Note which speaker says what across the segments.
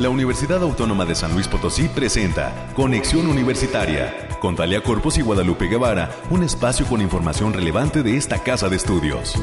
Speaker 1: la Universidad Autónoma de San Luis Potosí presenta Conexión Universitaria con Talia Corpus y Guadalupe Guevara, un espacio con información relevante de esta casa de estudios.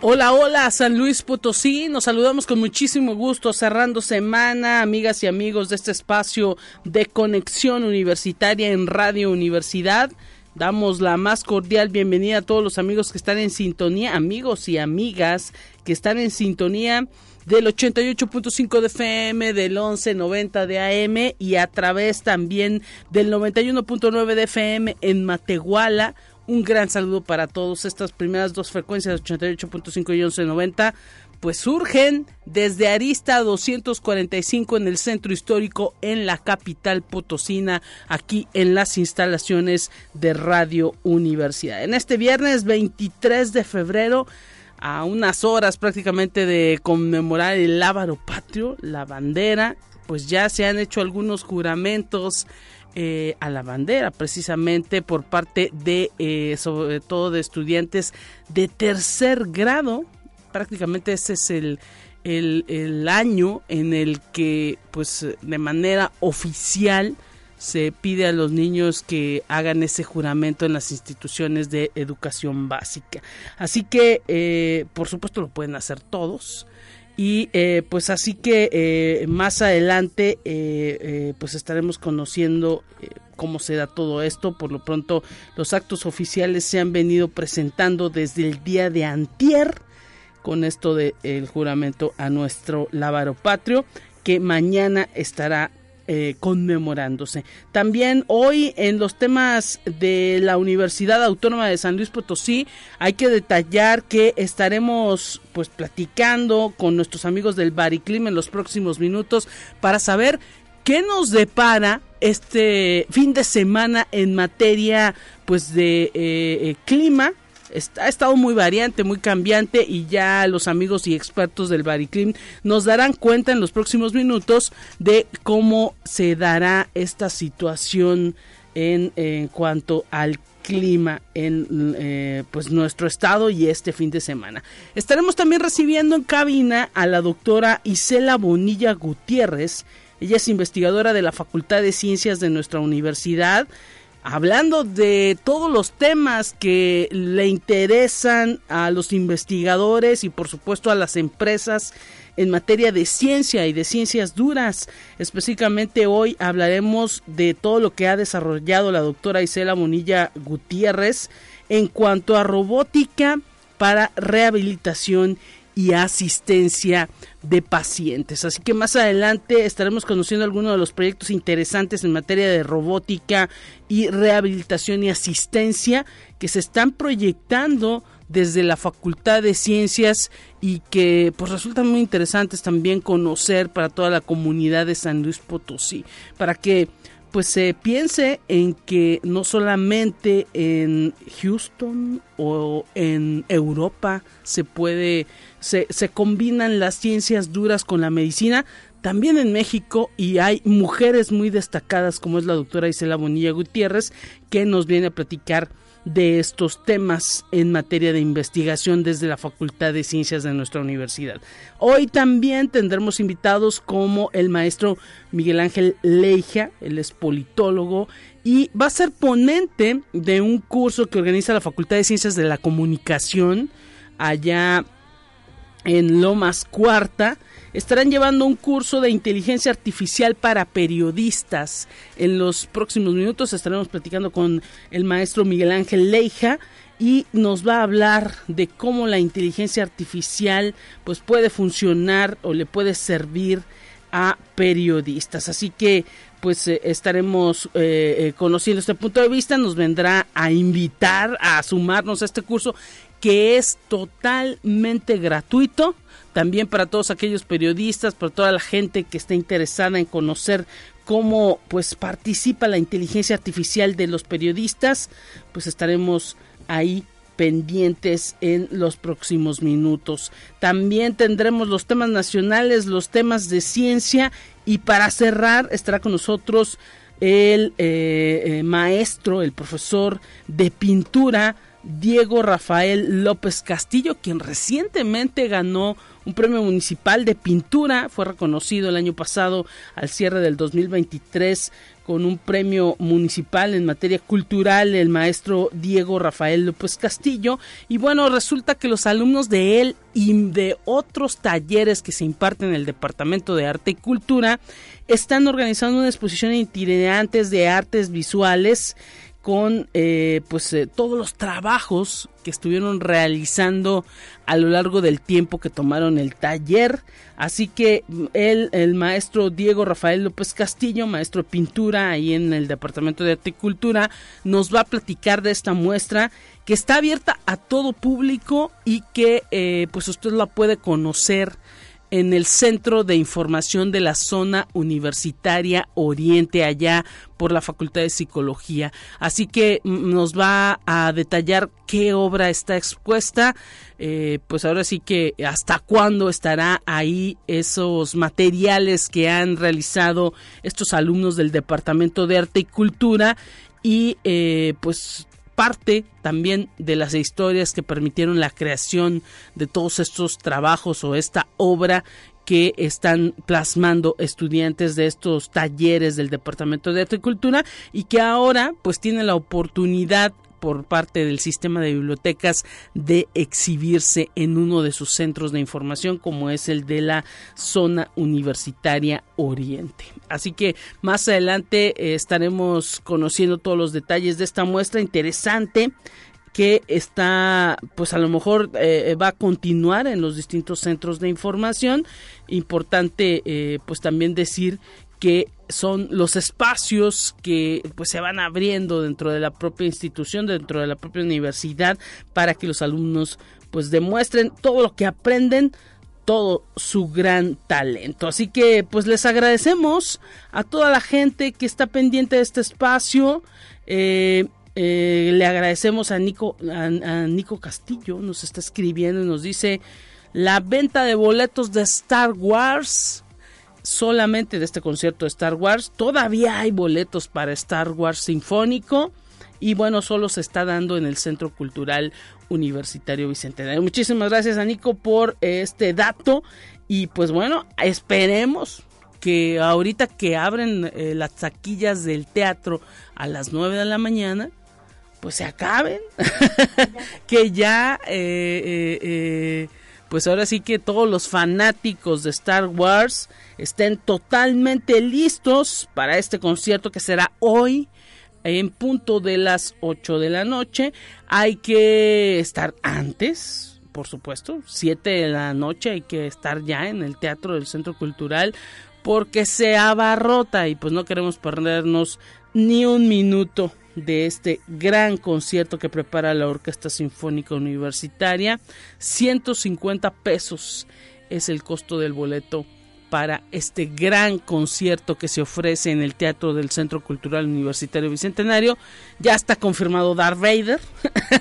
Speaker 2: Hola, hola, San Luis Potosí. Nos saludamos con muchísimo gusto cerrando semana, amigas y amigos de este espacio de conexión universitaria en Radio Universidad. Damos la más cordial bienvenida a todos los amigos que están en sintonía, amigos y amigas que están en sintonía del 88.5 de FM, del 1190 de AM y a través también del 91.9 de FM en Matehuala un gran saludo para todos. Estas primeras dos frecuencias, 88.5 y 1190, pues surgen desde Arista 245 en el centro histórico en la capital potosina, aquí en las instalaciones de Radio Universidad. En este viernes 23 de febrero, a unas horas prácticamente de conmemorar el Lábaro Patrio, la bandera, pues ya se han hecho algunos juramentos eh, a la bandera precisamente por parte de eh, sobre todo de estudiantes de tercer grado prácticamente ese es el, el, año en el que pues de manera oficial se pide a los niños que hagan ese juramento en las instituciones de educación básica. Así que eh, por supuesto lo pueden hacer todos. Y eh, pues así que eh, más adelante pues estaremos conociendo cómo se da todo esto. Por lo pronto los actos oficiales se han venido presentando desde el día de antier con esto del juramento a nuestro lábaro patrio que mañana estará eh, conmemorándose. También hoy en los temas de la Universidad Autónoma de San Luis Potosí hay que detallar que estaremos pues platicando con nuestros amigos del Bariclim en los próximos minutos para saber qué nos depara este fin de semana en materia pues de eh, eh, clima ha estado muy variante, muy cambiante y ya los amigos y expertos del Bariclim nos darán cuenta en los próximos minutos de cómo se dará esta situación en, cuanto al clima en eh, pues nuestro estado y este fin de semana. Estaremos también recibiendo en cabina a la doctora Isela Bonilla Gutiérrez. Ella es investigadora de la Facultad de Ciencias de nuestra universidad hablando de todos los temas que le interesan a los investigadores y por supuesto a las empresas en materia de ciencia y de ciencias duras. Específicamente hoy hablaremos de todo lo que ha desarrollado la doctora Isela Monilla Gutiérrez en cuanto a robótica para rehabilitación y asistencia de pacientes. Así que más adelante estaremos conociendo algunos de los proyectos interesantes en materia de robótica y rehabilitación y asistencia que se están proyectando desde la Facultad de Ciencias y que pues resultan muy interesantes también conocer para toda la comunidad de San Luis Potosí, para que pues se piense en que no solamente en Houston o en Europa se puede, se, se combinan las ciencias duras con la medicina, también en México y hay mujeres muy destacadas como es la doctora Isela Bonilla Gutiérrez que nos viene a platicar de estos temas en materia de investigación desde la Facultad de Ciencias de nuestra universidad. Hoy también tendremos invitados como el maestro Miguel Ángel Leija, él es politólogo y va a ser ponente de un curso que organiza la Facultad de Ciencias de la Comunicación allá en Lomas Cuarta estarán llevando un curso de inteligencia artificial para periodistas. En los próximos minutos estaremos platicando con el maestro Miguel Ángel Leija y nos va a hablar de cómo la inteligencia artificial pues puede funcionar o le puede servir a periodistas. Así que pues eh, estaremos eh, eh, conociendo este punto de vista, nos vendrá a invitar a sumarnos a este curso que es totalmente gratuito también para todos aquellos periodistas, para toda la gente que está interesada en conocer cómo pues participa la inteligencia artificial de los periodistas, pues estaremos ahí pendientes en los próximos minutos. También tendremos los temas nacionales, los temas de ciencia y para cerrar estará con nosotros el eh, maestro, el profesor de pintura, Diego Rafael López Castillo, quien recientemente ganó un premio municipal de pintura, fue reconocido el año pasado al cierre del 2023 con un premio municipal en materia cultural, el maestro Diego Rafael López Castillo. Y bueno, resulta que los alumnos de él y de otros talleres que se imparten en el Departamento de Arte y Cultura están organizando una exposición itinerantes de artes visuales con eh, pues eh, todos los trabajos que estuvieron realizando a lo largo del tiempo que tomaron el taller. Así que mm, él el maestro Diego Rafael López Castillo maestro de pintura ahí en el departamento de arte y cultura nos va a platicar de esta muestra que está abierta a todo público y que eh, pues usted la puede conocer en el Centro de Información de la Zona Universitaria Oriente, allá por la Facultad de Psicología. Así que nos va a detallar qué obra está expuesta, eh, pues ahora sí que hasta cuándo estará ahí esos materiales que han realizado estos alumnos del Departamento de Arte y Cultura y eh, pues parte también de las historias que permitieron la creación de todos estos trabajos o esta obra que están plasmando estudiantes de estos talleres del Departamento de Agricultura y que ahora pues tienen la oportunidad por parte del sistema de bibliotecas de exhibirse en uno de sus centros de información como es el de la zona universitaria Oriente. Así que más adelante eh, estaremos conociendo todos los detalles de esta muestra interesante que está, pues a lo mejor eh, va a continuar en los distintos centros de información. Importante, eh, pues también decir que son los espacios que pues se van abriendo dentro de la propia institución, dentro de la propia universidad para que los alumnos pues demuestren todo lo que aprenden todo su gran talento. Así que pues les agradecemos a toda la gente que está pendiente de este espacio. Eh, eh, le agradecemos a Nico, a Nico Castillo, nos está escribiendo y nos dice la venta de boletos de Star Wars solamente de este concierto de Star Wars. Todavía hay boletos para Star Wars Sinfónico y bueno, solo se está dando en el Centro Cultural Universitario Bicentenario. Muchísimas gracias a Nico por este dato y pues bueno, esperemos que ahorita que abren eh, las taquillas del teatro a las 9 de la mañana, pues se acaben, que ya eh, eh, pues ahora sí que todos los fanáticos de Star Wars estén totalmente listos para este concierto que será hoy en punto de las 8 de la noche. Hay que estar antes, por supuesto, 7 de la noche hay que estar ya en el Teatro del Centro Cultural porque se abarrota y pues no queremos perdernos ni un minuto de este gran concierto que prepara la Orquesta Sinfónica Universitaria. 150 pesos es el costo del boleto para este gran concierto que se ofrece en el Teatro del Centro Cultural Universitario Bicentenario. Ya está confirmado Darth Vader.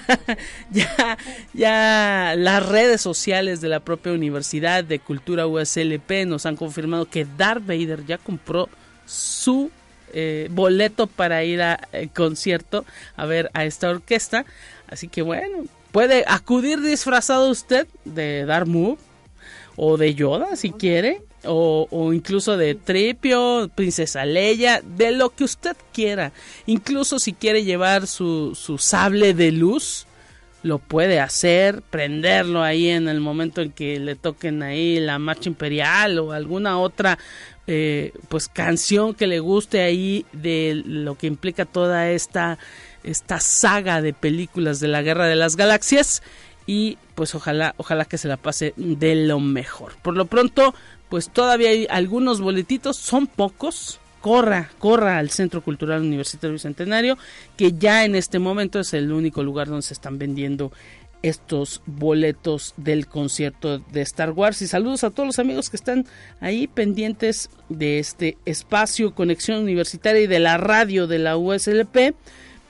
Speaker 2: ya, ya las redes sociales de la propia Universidad de Cultura USLP nos han confirmado que Darth Vader ya compró su eh, boleto para ir al eh, concierto a ver a esta orquesta. Así que bueno, puede acudir disfrazado usted de Darth Move o de Yoda si quiere. O, incluso de Tripio, Princesa Leia, de lo que usted quiera. Incluso si quiere llevar su, su sable de luz, lo puede hacer, prenderlo ahí en el momento en que le toquen ahí la marcha imperial o alguna otra eh, pues canción que le guste ahí de lo que implica toda esta esta saga de películas de la Guerra de las Galaxias y pues ojalá ojalá que se la pase de lo mejor. Por lo pronto, pues todavía hay algunos boletitos, son pocos. Corra, corra al Centro Cultural Universitario Bicentenario, que ya en este momento es el único lugar donde se están vendiendo estos boletos del concierto de Star Wars. Y saludos a todos los amigos que están ahí pendientes de este espacio Conexión Universitaria y de la radio de la USLP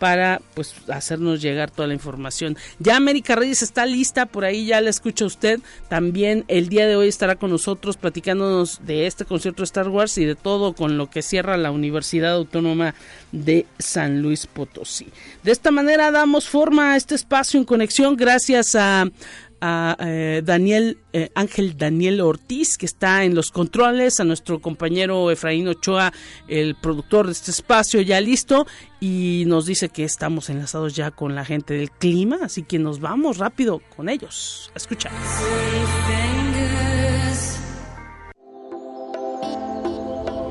Speaker 2: para pues hacernos llegar toda la información. Ya América Reyes está lista, por ahí ya la escucha usted. También el día de hoy estará con nosotros platicándonos de este concierto de Star Wars y de todo con lo que cierra la Universidad Autónoma de San Luis Potosí. De esta manera damos forma a este espacio en conexión gracias a a eh, Daniel eh, Ángel Daniel Ortiz que está en los controles, a nuestro compañero Efraín Ochoa, el productor de este espacio ya listo y nos dice que estamos enlazados ya con la gente del clima, así que nos vamos rápido con ellos. Escucha.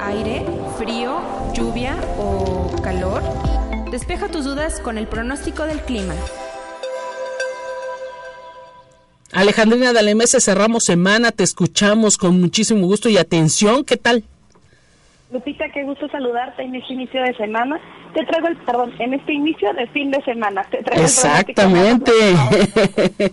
Speaker 3: Aire, frío, lluvia o calor. Despeja tus dudas con el pronóstico del clima.
Speaker 2: Alejandrina Dalemese, cerramos semana, te escuchamos con muchísimo gusto y atención, ¿qué tal?
Speaker 4: Lupita, qué gusto saludarte en este inicio de semana. Te traigo el, perdón, en este inicio de fin de semana. Te traigo
Speaker 2: Exactamente.
Speaker 4: El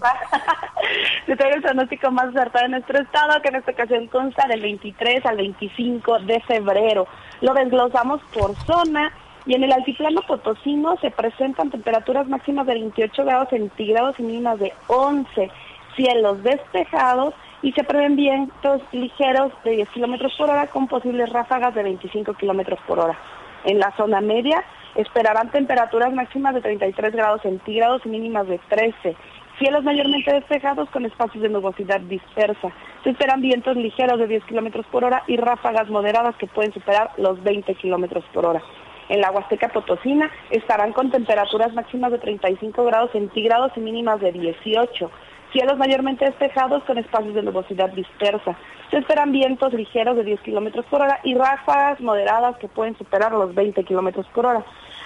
Speaker 4: te traigo el pronóstico más acertado de nuestro estado, que en esta ocasión consta del 23 al 25 de febrero. Lo desglosamos por zona y en el altiplano potosino se presentan temperaturas máximas de 28 grados centígrados y mínimas de 11 cielos despejados y se prevén vientos ligeros de 10 kilómetros por hora con posibles ráfagas de 25 kilómetros por hora. En la zona media esperarán temperaturas máximas de 33 grados centígrados y mínimas de 13. Cielos mayormente despejados con espacios de nubosidad dispersa. Se esperan vientos ligeros de 10 kilómetros por hora y ráfagas moderadas que pueden superar los 20 kilómetros por hora. En la Huasteca Potosina estarán con temperaturas máximas de 35 grados centígrados y mínimas de 18. Cielos mayormente despejados con espacios de nubosidad dispersa. Se esperan vientos ligeros de 10 kilómetros por hora y ráfagas moderadas que pueden superar los 20 kilómetros por hora.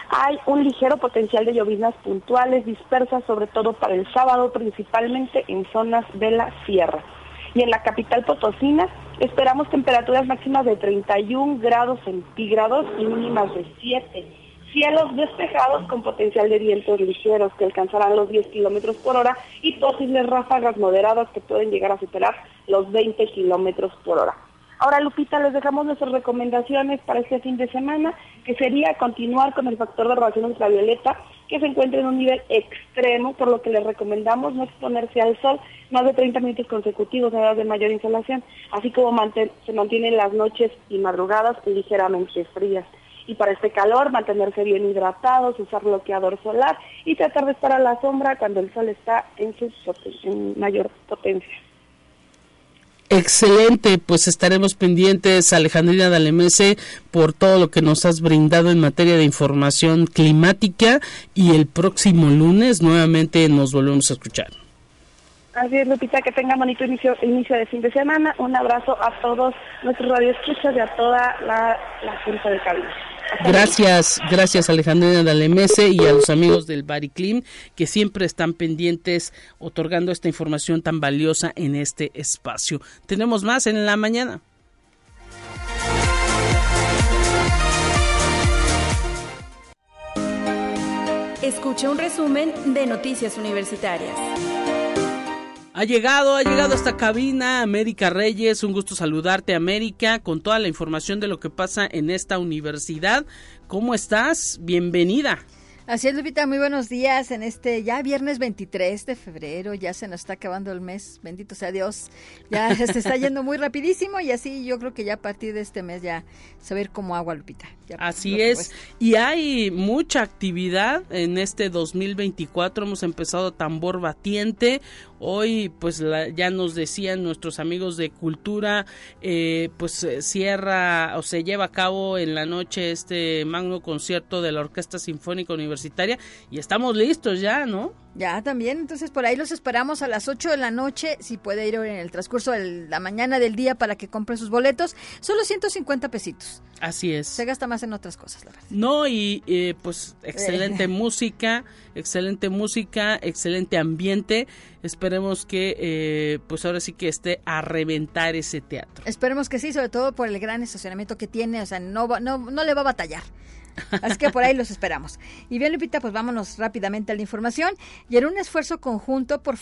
Speaker 4: Hay un ligero potencial de lloviznas puntuales dispersas, sobre todo para el sábado, principalmente en zonas de la sierra. Y en la capital potosina esperamos temperaturas máximas de 31 grados centígrados y mínimas de 7 cielos despejados con potencial de vientos ligeros que alcanzarán los 10 kilómetros por hora y posibles ráfagas moderadas que pueden llegar a superar los 20 kilómetros por hora. Ahora, Lupita, les dejamos nuestras recomendaciones para este fin de semana, que sería continuar con el factor de radiación ultravioleta, que se encuentra en un nivel extremo, por lo que les recomendamos no exponerse al sol más de 30 minutos consecutivos a edad de mayor insolación, así como se mantienen las noches y madrugadas ligeramente frías y para este calor mantenerse bien hidratados, usar bloqueador solar y tratar de estar a la sombra cuando el sol está en su mayor potencia.
Speaker 2: Excelente, pues estaremos pendientes, Alejandrina Dalemese, por todo lo que nos has brindado en materia de información climática y el próximo lunes nuevamente nos volvemos a escuchar.
Speaker 4: Así es, Lupita, que tengan bonito inicio, inicio de fin de semana. Un abrazo a todos nuestros radioescuchas y a toda la, la Junta de Cabina.
Speaker 2: Gracias, gracias Alejandrina Dalemese y a los amigos del Bariclim que siempre están pendientes otorgando esta información tan valiosa en este espacio. Tenemos más en la mañana.
Speaker 3: Escucha un resumen de Noticias Universitarias.
Speaker 2: Ha llegado, ha llegado a esta cabina América Reyes. Un gusto saludarte, América, con toda la información de lo que pasa en esta universidad. ¿Cómo estás? Bienvenida.
Speaker 5: Así es, Lupita, muy buenos días en este ya viernes 23 de febrero, ya se nos está acabando el mes, bendito sea Dios, ya se está yendo muy rapidísimo y así yo creo que ya a partir de este mes ya saber cómo agua, Lupita.
Speaker 2: así es, y hay mucha actividad en este 2024, hemos empezado tambor batiente, Hoy, pues ya nos decían nuestros amigos de Cultura, eh, pues eh, cierra o se lleva a cabo en la noche este magno concierto de la Orquesta Sinfónica Universitaria y estamos listos ya, ¿no?
Speaker 5: Ya, también. Entonces, por ahí los esperamos a las 8 de la noche. Si puede ir en el transcurso de la mañana del día para que compre sus boletos. Solo 150 pesitos.
Speaker 2: Así es.
Speaker 5: Se gasta más en otras cosas, la verdad.
Speaker 2: No, y eh, pues excelente música, excelente música, excelente ambiente. Esperemos que, eh, pues ahora sí que esté a reventar ese teatro.
Speaker 5: Esperemos que sí, sobre todo por el gran estacionamiento que tiene. O sea, no, no, no le va a batallar. Así que por ahí los esperamos. Y bien, Lupita, pues vámonos rápidamente a la información. Y en un esfuerzo conjunto por,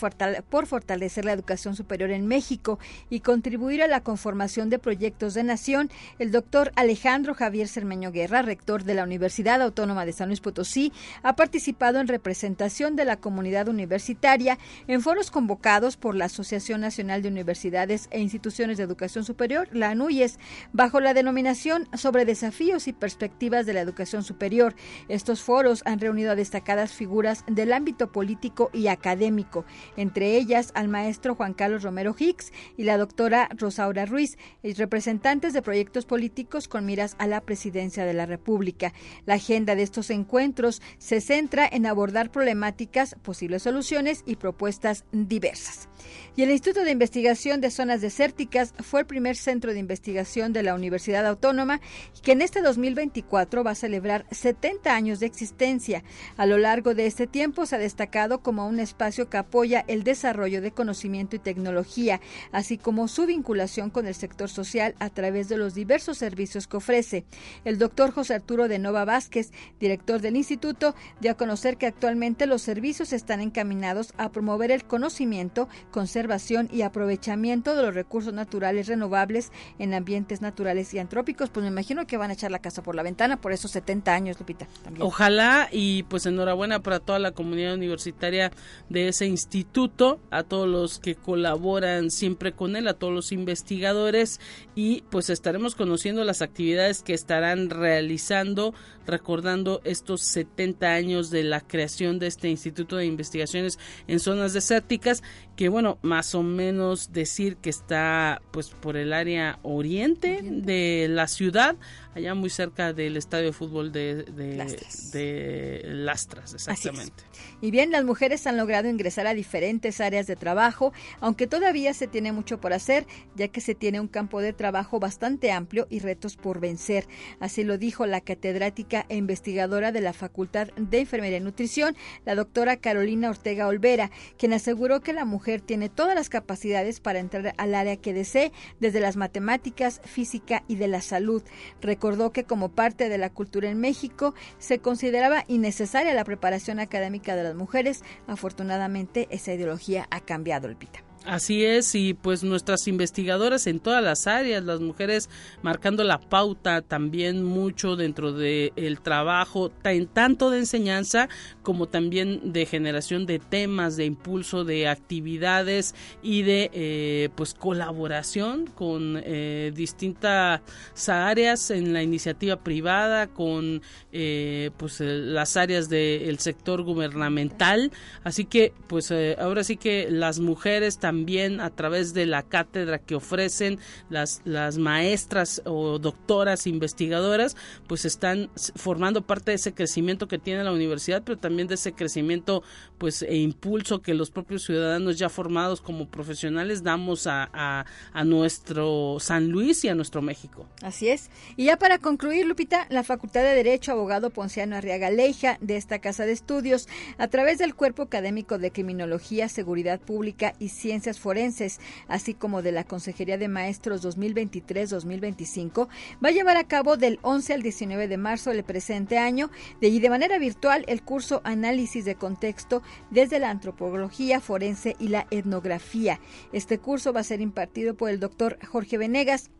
Speaker 5: por fortalecer la educación superior en México y contribuir a la conformación de proyectos de nación, el doctor Alejandro Javier Cermeño Guerra, rector de la Universidad Autónoma de San Luis Potosí, ha participado en representación de la comunidad universitaria en foros convocados por la Asociación Nacional de Universidades e Instituciones de Educación Superior, la ANUYES, bajo la denominación sobre desafíos y perspectivas de la educación superior. Estos foros han reunido a destacadas figuras del ámbito político y académico, entre ellas al maestro Juan Carlos Romero Hicks y la doctora Rosaura Ruiz, representantes de proyectos políticos con miras a la presidencia de la República. La agenda de estos encuentros se centra en abordar problemáticas, posibles soluciones y propuestas diversas. Y el Instituto de Investigación de Zonas Desérticas fue el primer centro de investigación de la Universidad Autónoma que en este 2024 va a celebrar 70 años de existencia. A lo largo de este tiempo se ha destacado como un espacio que apoya el desarrollo de conocimiento y tecnología, así como su vinculación con el sector social a través de los diversos servicios que ofrece. El doctor José Arturo de Nova Vázquez, director del instituto, dio a conocer que actualmente los servicios están encaminados a promover el conocimiento, conservación y aprovechamiento de los recursos naturales renovables en ambientes naturales y antrópicos. Pues me imagino que van a echar la casa por la ventana por esos 70 años, Lupita.
Speaker 2: Ojalá y pues enhorabuena para toda la comunidad universitaria de ese instituto, a todos los que colaboran siempre con él, a todos los investigadores y pues estaremos conociendo las actividades que estarán realizando recordando estos 70 años de la creación de este Instituto de Investigaciones en Zonas Desérticas, que bueno, más o menos decir que está pues por el área oriente de la ciudad, allá muy cerca del estadio de fútbol de, de Lastras. exactamente.
Speaker 5: Y bien, las mujeres han logrado ingresar a diferentes áreas de trabajo, aunque todavía se tiene mucho por hacer, ya que se tiene un campo de trabajo bastante amplio y retos por vencer. Así lo dijo la catedrática e investigadora de la Facultad de Enfermería y Nutrición, la doctora Carolina Ortega Olvera, quien aseguró que la mujer tiene todas las capacidades para entrar al área que desee, desde las matemáticas, física y de la salud. Recordó que como parte de la cultura en México se consideraba innecesaria la preparación académica de las mujeres. Afortunadamente esa ideología ha cambiado, Olvita.
Speaker 2: Así es, y pues nuestras investigadoras en todas las áreas, las mujeres marcando la pauta también mucho dentro del el trabajo, tanto de enseñanza como también de generación de temas, de impulso de actividades y de eh, pues colaboración con eh, distintas áreas en la iniciativa privada, con eh, pues las áreas del sector gubernamental. Así que pues ahora sí que las mujeres también a través de la cátedra que ofrecen las, las maestras o doctoras investigadoras, pues están formando parte de ese crecimiento que tiene la universidad, pero también de ese crecimiento pues e impulso que los propios ciudadanos ya formados como profesionales damos a, a, nuestro San Luis y a nuestro México.
Speaker 5: Así es. Y ya para concluir, Lupita, la Facultad de Derecho, abogado Ponciano Arriaga Leija, de esta Casa de Estudios, a través del Cuerpo Académico de Criminología, Seguridad Pública y Ciencia Forenses, así como de la Consejería de Maestros 2023-2025, va a llevar a cabo del 11 al 19 de marzo del presente año de, y de manera virtual el curso Análisis de Contexto desde la Antropología Forense y la Etnografía. Este curso va a ser impartido por el doctor Jorge Venegas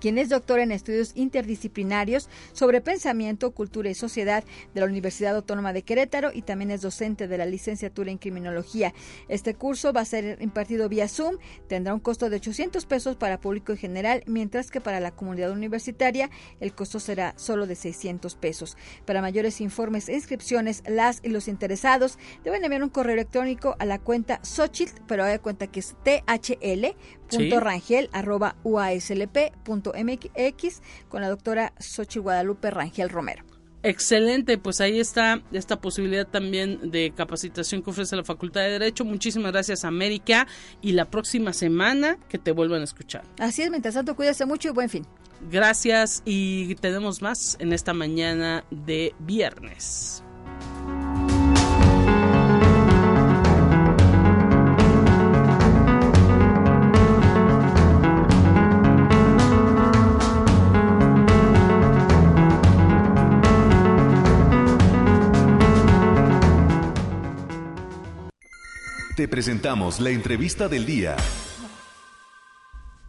Speaker 5: quien es doctor en estudios interdisciplinarios sobre pensamiento, cultura y sociedad de la Universidad Autónoma de Querétaro y también es docente de la licenciatura en criminología. Este curso va a ser impartido vía Zoom, tendrá un costo de 800 pesos para público en general, mientras que para la comunidad universitaria el costo será solo de 600 pesos. Para mayores informes e inscripciones, las y los interesados deben enviar un correo electrónico a la cuenta Xochitl, pero hay cuenta que es THL uaslp.mx con la doctora Xochitl Guadalupe Rangel Romero.
Speaker 2: Excelente, pues ahí está esta posibilidad también de capacitación que ofrece la Facultad de Derecho. Muchísimas gracias, América. Y la próxima semana que te vuelvan a escuchar.
Speaker 5: Así es, mientras tanto, cuídese mucho y buen fin.
Speaker 2: Gracias y tenemos más en esta mañana de viernes.
Speaker 1: Te presentamos la entrevista del día.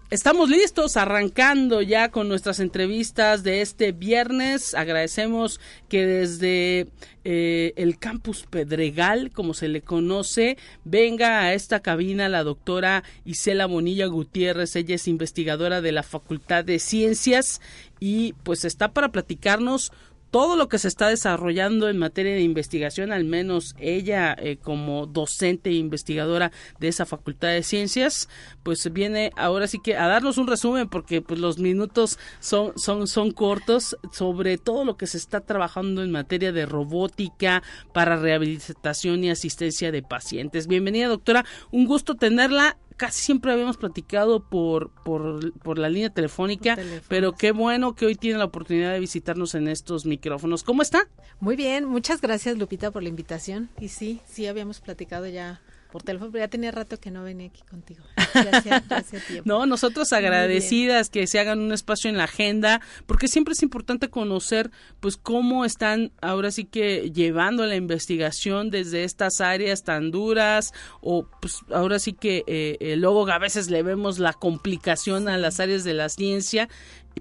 Speaker 2: Estamos listos, arrancando ya con nuestras entrevistas de este viernes. Agradecemos que desde eh, el campus Pedregal, como se le conoce, venga a esta cabina la doctora Isela Bonilla Gutiérrez. Ella es investigadora de la Facultad de Ciencias y pues está para platicarnos todo lo que se está desarrollando en materia de investigación, al menos ella eh, como docente e investigadora de esa Facultad de Ciencias, pues viene ahora sí que a darnos un resumen porque pues los minutos son son son cortos sobre todo lo que se está trabajando en materia de robótica para rehabilitación y asistencia de pacientes. Bienvenida, doctora. Un gusto tenerla casi siempre habíamos platicado por, por, por la línea telefónica, pero qué bueno que hoy tiene la oportunidad de visitarnos en estos micrófonos. ¿Cómo está?
Speaker 6: Muy bien, muchas gracias Lupita por la invitación. Y sí, sí habíamos platicado ya por teléfono, pero ya tenía rato que no venía aquí contigo.
Speaker 2: no, nosotros agradecidas que se hagan un espacio en la agenda, porque siempre es importante conocer, pues, cómo están ahora sí que llevando la investigación desde estas áreas tan duras, o pues ahora sí que eh, luego a veces le vemos la complicación a las áreas de la ciencia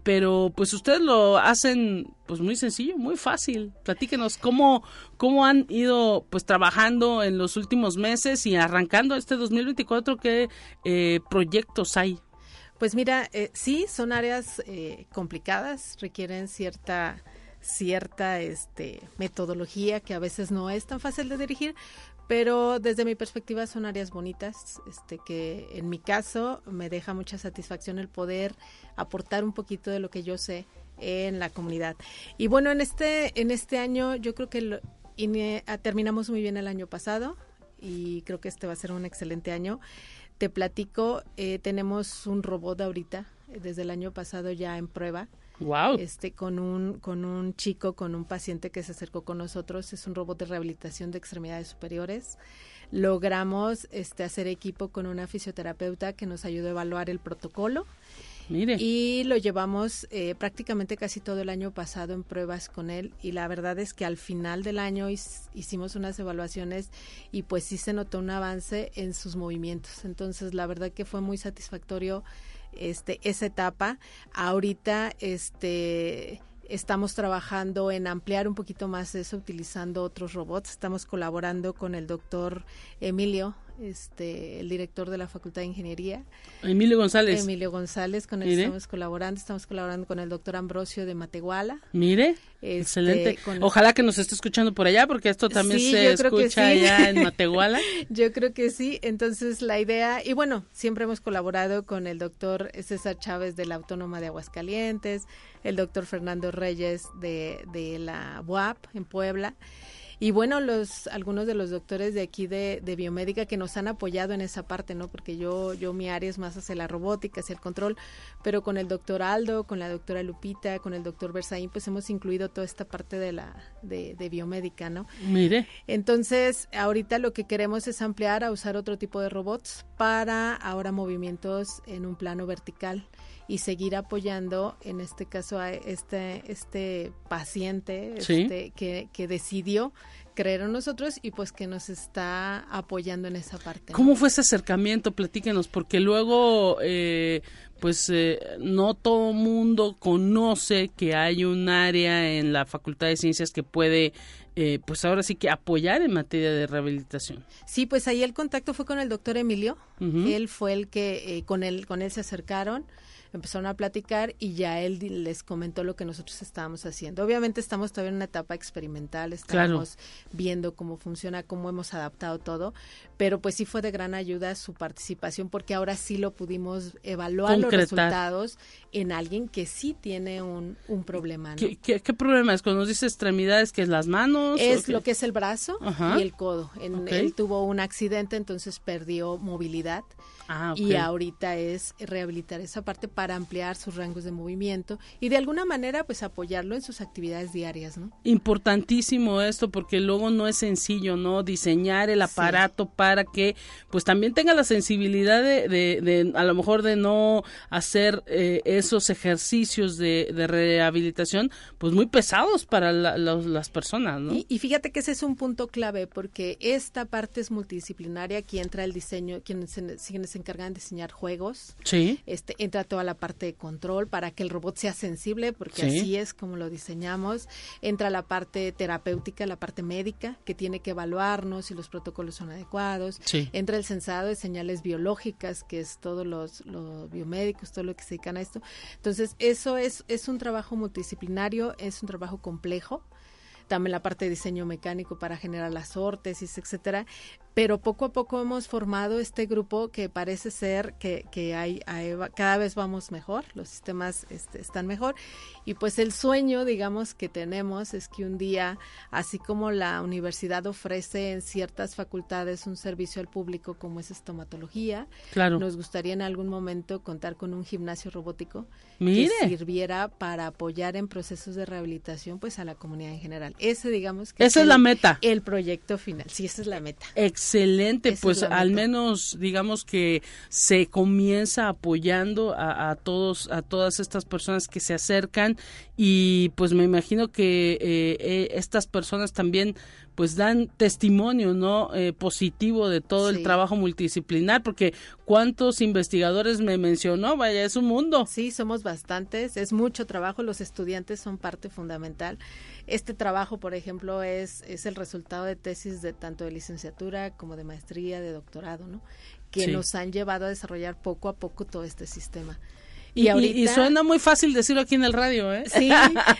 Speaker 2: pero pues ustedes lo hacen pues muy sencillo, muy fácil. Platíquenos cómo cómo han ido pues trabajando en los últimos meses y arrancando este 2024 qué eh, proyectos hay.
Speaker 6: Pues mira, eh, sí son áreas eh, complicadas, requieren cierta cierta este metodología que a veces no es tan fácil de dirigir, pero desde mi perspectiva son áreas bonitas, este que en mi caso me deja mucha satisfacción el poder aportar un poquito de lo que yo sé en la comunidad. Y bueno, en este en este año yo creo que ah, terminamos muy bien el año pasado y creo que este va a ser un excelente año. Te platico, eh, tenemos un robot ahorita desde el año pasado ya en prueba
Speaker 2: Wow.
Speaker 6: Este, con un, con un chico, con un paciente que se acercó con nosotros, es un robot de rehabilitación de extremidades superiores. Logramos este, hacer equipo con una fisioterapeuta que nos ayudó a evaluar el protocolo.
Speaker 2: Mire.
Speaker 6: Y lo llevamos eh, prácticamente casi todo el año pasado en pruebas con él y la verdad es que al final del año hicimos unas evaluaciones y pues sí se notó un avance en sus movimientos. Entonces la verdad que fue muy satisfactorio este, esa etapa. Ahorita, este, estamos trabajando en ampliar un poquito más eso utilizando otros robots. Estamos colaborando con el doctor Emilio este, el director de la Facultad de Ingeniería.
Speaker 2: Emilio González.
Speaker 6: Emilio González, con él estamos colaborando. Estamos colaborando con el doctor Ambrosio de Matehuala.
Speaker 2: Mire, este, excelente. Ojalá que nos esté escuchando por allá, porque esto también se escucha allá en Matehuala.
Speaker 6: yo creo que sí. Entonces, la idea, y bueno, siempre hemos colaborado con el doctor César Chávez de la Autónoma de Aguascalientes, el doctor Fernando Reyes de, de la UAP en Puebla. Y bueno, los algunos de los doctores de aquí de, de, biomédica que nos han apoyado en esa parte, ¿no? Porque yo, yo mi área es más hacia la robótica, hacia el control, pero con el doctor Aldo, con la doctora Lupita, con el doctor Berzaín, pues hemos incluido toda esta parte de la, de, de biomédica, ¿no?
Speaker 2: Mire.
Speaker 6: Entonces, ahorita lo que queremos es ampliar a usar otro tipo de robots para ahora movimientos en un plano vertical y seguir apoyando en este caso a este este paciente este, que, que decidió creer en nosotros y pues que nos está apoyando en esa parte.
Speaker 2: ¿Cómo fue ese acercamiento? Platíquenos, porque luego eh, pues eh, no todo mundo conoce que hay un área en la Facultad de Ciencias que puede eh, pues ahora sí que apoyar en materia de rehabilitación.
Speaker 6: Sí, pues ahí el contacto fue con el doctor Emilio. Él fue el que con él con él se acercaron empezaron a platicar y ya él les comentó lo que nosotros estábamos haciendo. Obviamente estamos todavía en una etapa experimental, estamos viendo cómo funciona, cómo hemos adaptado todo, pero pues sí fue de gran ayuda su participación porque ahora sí lo pudimos evaluar los resultados en alguien que sí tiene un, un problema.
Speaker 2: ¿Qué, qué, problema es? Cuando nos dice extremidades, que es las manos?
Speaker 6: Es lo que es el brazo y el codo. En, Él tuvo un accidente, entonces perdió movilidad. Ah, y ahorita es rehabilitar esa parte para ampliar sus rangos de movimiento y de alguna manera pues apoyarlo en sus actividades diarias, ¿no?
Speaker 2: Importantísimo esto porque luego no es sencillo, ¿no? Diseñar el aparato para que pues también tenga la sensibilidad de, de, a lo mejor de no hacer eh, esos ejercicios de, de, rehabilitación pues muy pesados para las personas, ¿no?
Speaker 6: Y, y, fíjate que ese es un punto clave porque esta parte es multidisciplinaria, aquí entra el diseño, quienes se, quienes se encargan de diseñar juegos,
Speaker 2: sí.
Speaker 6: este entra toda la parte de control para que el robot sea sensible, porque así es como lo diseñamos, entra la parte terapéutica, la parte médica, que tiene que evaluarnos si los protocolos son adecuados, entra el sensado de señales biológicas, que es todos los, los biomédicos, todo lo que se dedican a esto. Entonces, eso es, es un trabajo multidisciplinario, es un trabajo complejo. También la parte de diseño mecánico para generar las órtesis, etcétera, pero poco a poco hemos formado este grupo que parece ser que, que hay, cada vez vamos mejor, los sistemas este, están mejor y pues el sueño, digamos, que tenemos es que un día, así como la universidad ofrece en ciertas facultades un servicio al público como es estomatología,
Speaker 2: claro.
Speaker 6: nos gustaría en algún momento contar con un gimnasio robótico
Speaker 2: que
Speaker 6: sirviera para apoyar en procesos de rehabilitación pues a la comunidad en general. Ese digamos que
Speaker 2: esa es,
Speaker 6: el,
Speaker 2: la meta.
Speaker 6: El proyecto final, sí, esa es la meta
Speaker 2: excelente, pues al menos digamos que se comienza apoyando a, todos, a todas estas personas que se acercan y pues me imagino que eh, eh, estas personas también pues dan testimonio no eh, positivo de todo el trabajo multidisciplinar porque cuántos investigadores me mencionó vaya es un mundo.
Speaker 6: Sí somos bastantes es mucho trabajo los estudiantes son parte fundamental. Este trabajo por ejemplo es es el resultado de tesis de tanto de licenciatura como de maestría de doctorado no que nos han llevado a desarrollar poco a poco todo este sistema
Speaker 2: y, y, suena muy fácil decirlo aquí en el radio, ¿eh?
Speaker 6: Sí,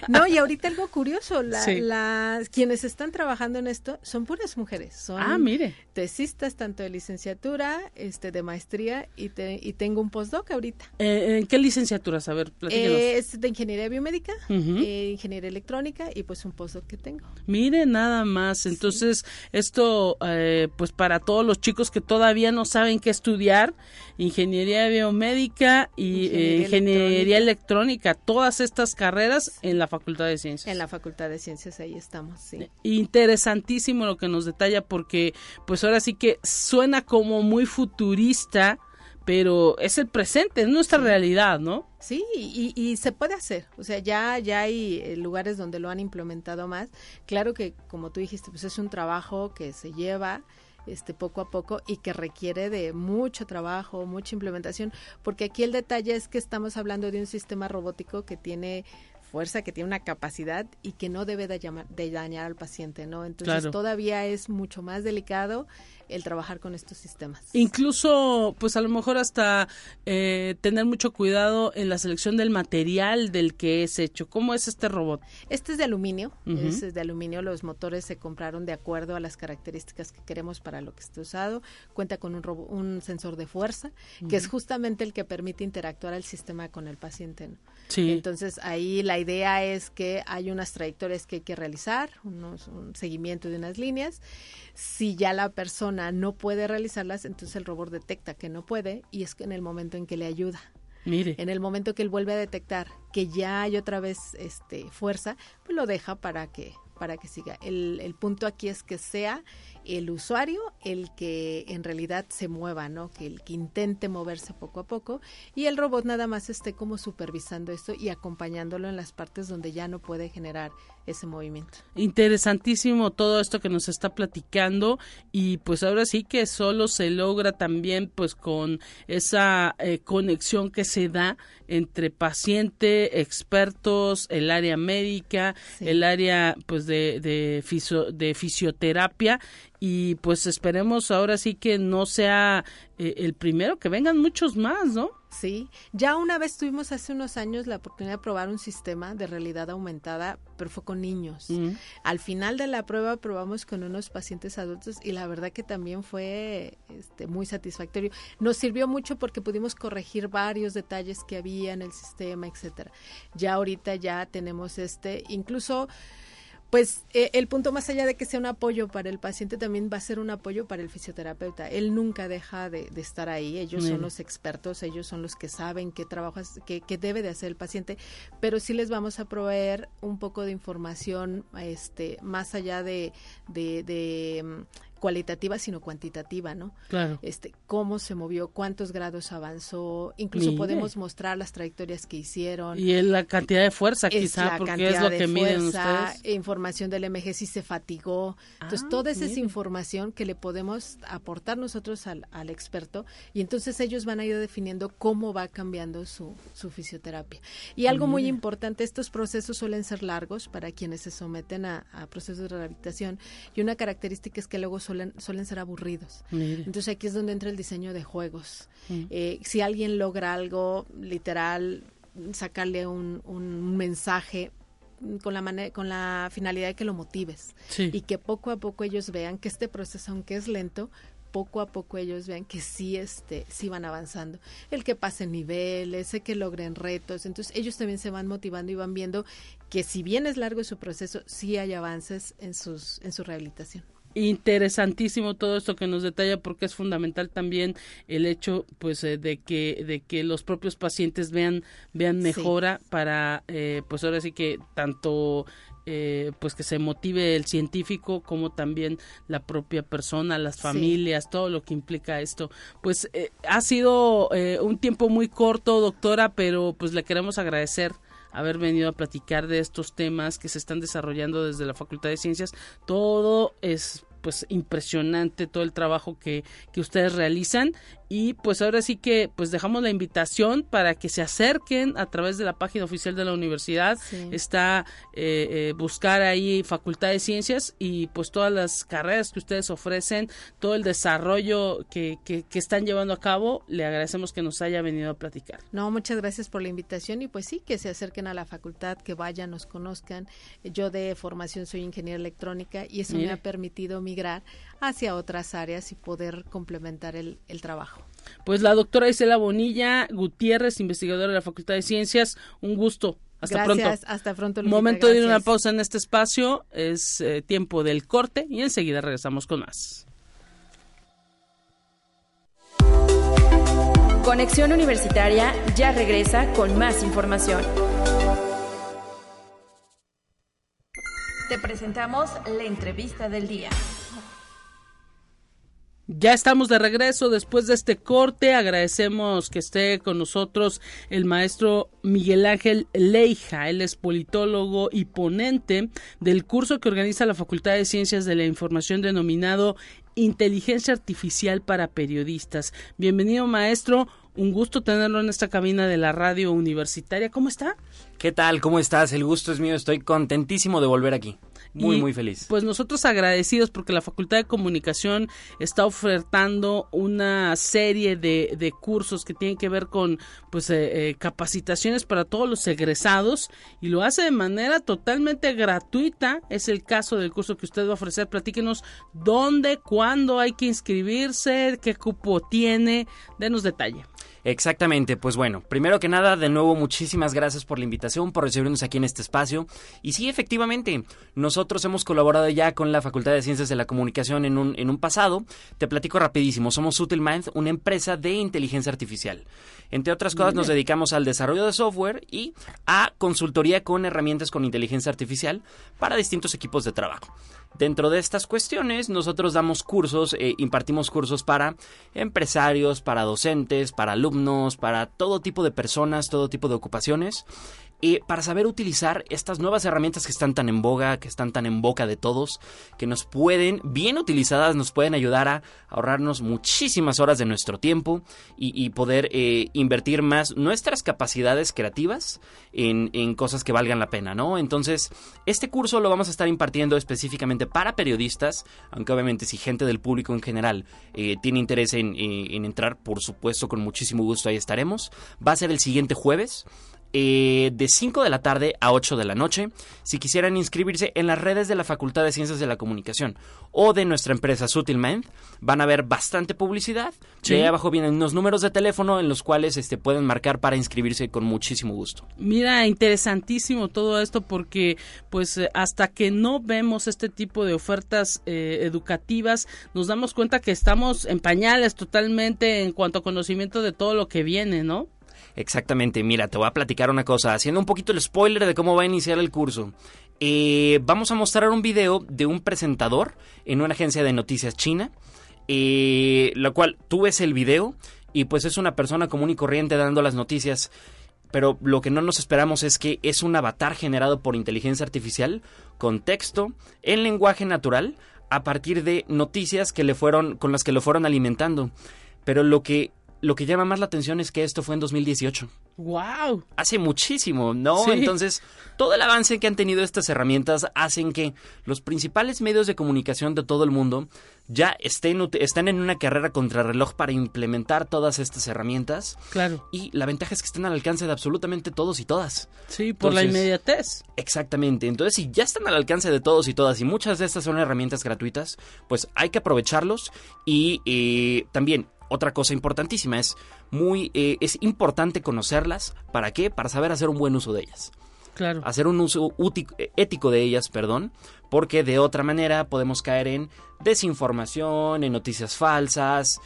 Speaker 6: no, y ahorita algo curioso, las quienes están trabajando en esto son puras mujeres, son
Speaker 2: ah, mire.
Speaker 6: tesistas tanto de licenciatura, este de maestría y, y tengo un postdoc ahorita.
Speaker 2: Eh, ¿En qué licenciaturas? A ver, platíquenos.
Speaker 6: Eh, es de ingeniería biomédica, eh, ingeniería electrónica y pues un postdoc que tengo.
Speaker 2: Mire, nada más. Entonces, esto, pues para todos los chicos que todavía no saben qué estudiar, ingeniería biomédica y ingeniería electrónica. todas estas carreras en la Facultad de Ciencias.
Speaker 6: En la Facultad de Ciencias, ahí estamos, sí.
Speaker 2: Interesantísimo lo que nos detalla porque pues ahora sí que suena como muy futurista, pero es el presente, es nuestra realidad, ¿no?
Speaker 6: Sí, y, y, se puede hacer, o sea, ya, ya hay eh, lugares donde lo han implementado más. Claro que, como tú dijiste, pues es un trabajo que se lleva, este poco a poco y que requiere de mucho trabajo, mucha implementación, porque aquí el detalle es que estamos hablando de un sistema robótico que tiene fuerza, que tiene una capacidad y que no debe de, llamar, de dañar al paciente, ¿no? Entonces todavía es mucho más delicado el trabajar con estos sistemas.
Speaker 2: Incluso, pues a lo mejor hasta eh, tener mucho cuidado en la selección del material del que es hecho. ¿Cómo es este robot?
Speaker 6: Este es de aluminio, es de aluminio. Los motores se compraron de acuerdo a las características que queremos para lo que esté usado. Cuenta con un, un sensor de fuerza, que es justamente el que permite interactuar al sistema con el paciente.
Speaker 2: Sí.
Speaker 6: Entonces ahí la idea es que hay unas trayectorias que hay que realizar, unos, un seguimiento de unas líneas. Si ya la persona no puede realizarlas, entonces el robot detecta que no puede y es en el momento en que le ayuda.
Speaker 2: Mire.
Speaker 6: En el momento que él vuelve a detectar que ya hay otra vez este fuerza, pues lo deja para que para que siga. El, el punto aquí es que sea el usuario el que en realidad se mueva, ¿no? Que el que intente moverse poco a poco y el robot nada más esté como supervisando esto y acompañándolo en las partes donde ya no puede generar ese movimiento.
Speaker 2: Interesantísimo todo esto que nos está platicando y pues ahora sí que solo se logra también pues con esa eh, conexión que se da entre paciente, expertos, el área médica, el área pues de, de, de fisioterapia y pues esperemos ahora sí que no sea eh, el primero, que vengan muchos más, ¿no?
Speaker 6: Sí, ya una vez tuvimos hace unos años la oportunidad de probar un sistema de realidad aumentada, pero fue con niños. Al final de la prueba probamos con unos pacientes adultos y la verdad que también fue este, muy satisfactorio. Nos sirvió mucho porque pudimos corregir varios detalles que había en el sistema, etcétera. Ya ahorita ya tenemos este, incluso Pues eh, el punto más allá de que sea un apoyo para el paciente, también va a ser un apoyo para el fisioterapeuta. Él nunca deja de, estar ahí, ellos son los expertos, ellos son los que saben qué trabajo, qué, qué, debe de hacer el paciente, pero sí les vamos a proveer un poco de información este, más allá de, de, de mm, cualitativa sino cuantitativa, ¿no?
Speaker 2: Claro.
Speaker 6: Este, cómo se movió, cuántos grados avanzó, incluso podemos mostrar las trayectorias que hicieron.
Speaker 2: Y la cantidad de fuerza quizá, porque es lo que miden ustedes.
Speaker 6: Información del MG si se fatigó. Entonces, ah, toda esa es información que le podemos aportar nosotros al, al, experto y entonces ellos van a ir definiendo cómo va cambiando su, su fisioterapia. Y algo muy importante, estos procesos suelen ser largos para quienes se someten a, a procesos de rehabilitación y una característica es que luego son suelen, ser aburridos. Entonces aquí es donde entra el diseño de juegos. Mm. Eh, si alguien logra algo literal, sacarle un, mensaje con la con la finalidad de que lo motives y que poco a poco ellos vean que este proceso aunque es lento poco a poco ellos vean que sí este sí van avanzando el que pasen niveles el que logren retos entonces ellos también se van motivando y van viendo que si bien es largo su proceso sí hay avances en sus en su rehabilitación
Speaker 2: interesantísimo todo esto que nos detalla porque es fundamental también el hecho pues eh, de que de que los propios pacientes vean vean mejora para eh, pues ahora sí que tanto eh, pues que se motive el científico como también la propia persona, las familias, todo lo que implica esto. Pues ha sido un tiempo muy corto, doctora, pero pues le queremos agradecer haber venido a platicar de estos temas que se están desarrollando desde la Facultad de Ciencias. Todo es pues impresionante todo el trabajo que, que ustedes realizan y pues ahora sí que pues dejamos la invitación para que se acerquen a través de la página oficial de la universidad. Está eh, eh, buscar ahí facultad de ciencias y pues todas las carreras que ustedes ofrecen todo el desarrollo que, que, están llevando a cabo le agradecemos que nos haya venido a platicar.
Speaker 6: No muchas gracias por la invitación y pues sí que se acerquen a la facultad que vayan nos conozcan. Yo de formación soy ingeniera electrónica y eso me ha permitido migrar hacia otras áreas y poder complementar el, trabajo.
Speaker 2: Pues la doctora Isela Bonilla Gutiérrez, investigadora de la Facultad de Ciencias, un gusto. Hasta
Speaker 6: Gracias,
Speaker 2: pronto.
Speaker 6: hasta pronto.
Speaker 2: Momento de ir una pausa en este espacio, es eh, tiempo del corte y enseguida regresamos con más.
Speaker 3: Conexión Universitaria ya regresa con más información. Te presentamos la entrevista del día.
Speaker 2: Ya estamos de regreso después de este corte. Agradecemos que esté con nosotros el maestro Miguel Ángel Leija. Él es politólogo y ponente del curso que organiza la Facultad de Ciencias de la Información denominado Inteligencia Artificial para Periodistas. Bienvenido maestro. Un gusto tenerlo en esta cabina de la radio universitaria. ¿Cómo está?
Speaker 7: ¿Qué tal? ¿Cómo estás? El gusto es mío. Estoy contentísimo de volver aquí. Muy, muy feliz.
Speaker 2: Pues nosotros agradecidos porque la Facultad de Comunicación está ofertando una serie de, de cursos que tienen que ver con pues eh, eh, capacitaciones para todos los egresados y lo hace de manera totalmente gratuita. Es el caso del curso que usted va a ofrecer. Platíquenos dónde, cuándo hay que inscribirse, qué cupo tiene. Denos detalle.
Speaker 7: Exactamente, pues bueno, primero que nada, de nuevo muchísimas gracias por la invitación, por recibirnos aquí en este espacio. Y sí, efectivamente, nosotros hemos colaborado ya con la Facultad de Ciencias de la Comunicación en un, en un pasado. Te platico rapidísimo, somos Sutilmind, una empresa de inteligencia artificial. Entre otras cosas, nos dedicamos al desarrollo de software y a consultoría con herramientas con inteligencia artificial para distintos equipos de trabajo. Dentro de estas cuestiones, nosotros damos cursos, eh, impartimos cursos para empresarios, para docentes, para alumnos, para todo tipo de personas, todo tipo de ocupaciones para saber utilizar estas nuevas herramientas que están tan en boga, que están tan en boca de todos, que nos pueden, bien utilizadas, nos pueden ayudar a ahorrarnos muchísimas horas de nuestro tiempo y, poder eh, invertir más nuestras capacidades creativas en, cosas que valgan la pena, ¿no? Entonces, este curso lo vamos a estar impartiendo específicamente para periodistas, aunque obviamente si gente del público en general eh, tiene interés en, eh, en entrar, por supuesto, con muchísimo gusto ahí estaremos. Va a ser el siguiente jueves eh, de 5 de la tarde a 8 de la noche si quisieran inscribirse en las redes de la Facultad de Ciencias de la Comunicación o de nuestra empresa Sutilmind. Van a ver bastante publicidad.
Speaker 2: Sí.
Speaker 7: De ahí abajo vienen unos números de teléfono en los cuales este, pueden marcar para inscribirse con muchísimo gusto.
Speaker 2: Mira, interesantísimo todo esto porque pues hasta que no vemos este tipo de ofertas eh, educativas nos damos cuenta que estamos en pañales totalmente en cuanto a conocimiento de todo lo que viene, ¿no?
Speaker 7: Exactamente, mira, te voy a platicar una cosa, haciendo un poquito el spoiler de cómo va a iniciar el curso. Eh, vamos a mostrar un video de un presentador en una agencia de noticias china, eh, lo cual tú ves el video y pues es una persona común y corriente dando las noticias, pero lo que no nos esperamos es que es un avatar generado por inteligencia artificial con texto en lenguaje natural a partir de noticias que le fueron con las que lo fueron alimentando. Pero lo que lo que llama más la atención es que esto fue en 2018.
Speaker 2: ¡Wow!
Speaker 7: Hace muchísimo, ¿no?
Speaker 2: Sí.
Speaker 7: Entonces, todo el avance que han tenido estas herramientas hacen que los principales medios de comunicación de todo el mundo ya estén, están en una carrera contrarreloj para implementar todas estas herramientas.
Speaker 2: Claro.
Speaker 7: Y la ventaja es que están al alcance de absolutamente todos y todas.
Speaker 2: Sí, por la inmediatez.
Speaker 7: Exactamente. Entonces, si ya están al alcance de todos y todas, y muchas de estas son herramientas gratuitas, pues hay que aprovecharlos. Y eh, también, otra cosa importantísima, es muy, eh, es importante conocerlas. ¿Para qué? Para saber hacer un buen uso de ellas.
Speaker 2: Claro.
Speaker 7: Hacer un uso eh, ético de ellas, perdón, porque de otra manera podemos caer en desinformación, en noticias falsas.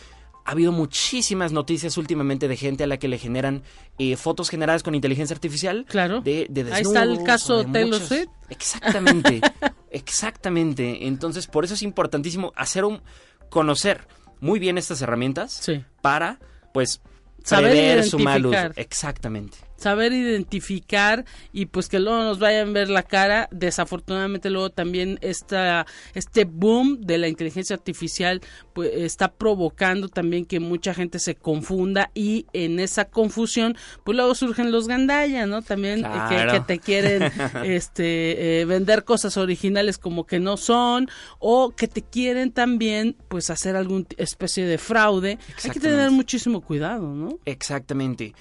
Speaker 7: Ha habido muchísimas noticias últimamente de gente a la que le generan eh, fotos generadas con inteligencia artificial.
Speaker 2: Claro.
Speaker 7: De, de
Speaker 2: Ahí está el caso
Speaker 7: de
Speaker 2: Taylor Swift.
Speaker 7: Exactamente, exactamente. Entonces, por eso es importantísimo hacer un conocer muy bien estas herramientas
Speaker 2: Sí.
Speaker 7: para, pues,
Speaker 2: Saber
Speaker 7: prever su mal uso. Exactamente.
Speaker 2: Saber identificar y pues que luego nos vayan a ver la cara. Desafortunadamente luego también esta, este boom de la inteligencia artificial pues está provocando también que mucha gente se confunda y en esa confusión pues luego surgen los gandalla, ¿no? También eh, que- te quieren este eh, vender cosas originales como que no son o que te quieren también pues hacer alguna especie de fraude. Hay que tener muchísimo cuidado, ¿no?
Speaker 7: Exactamente.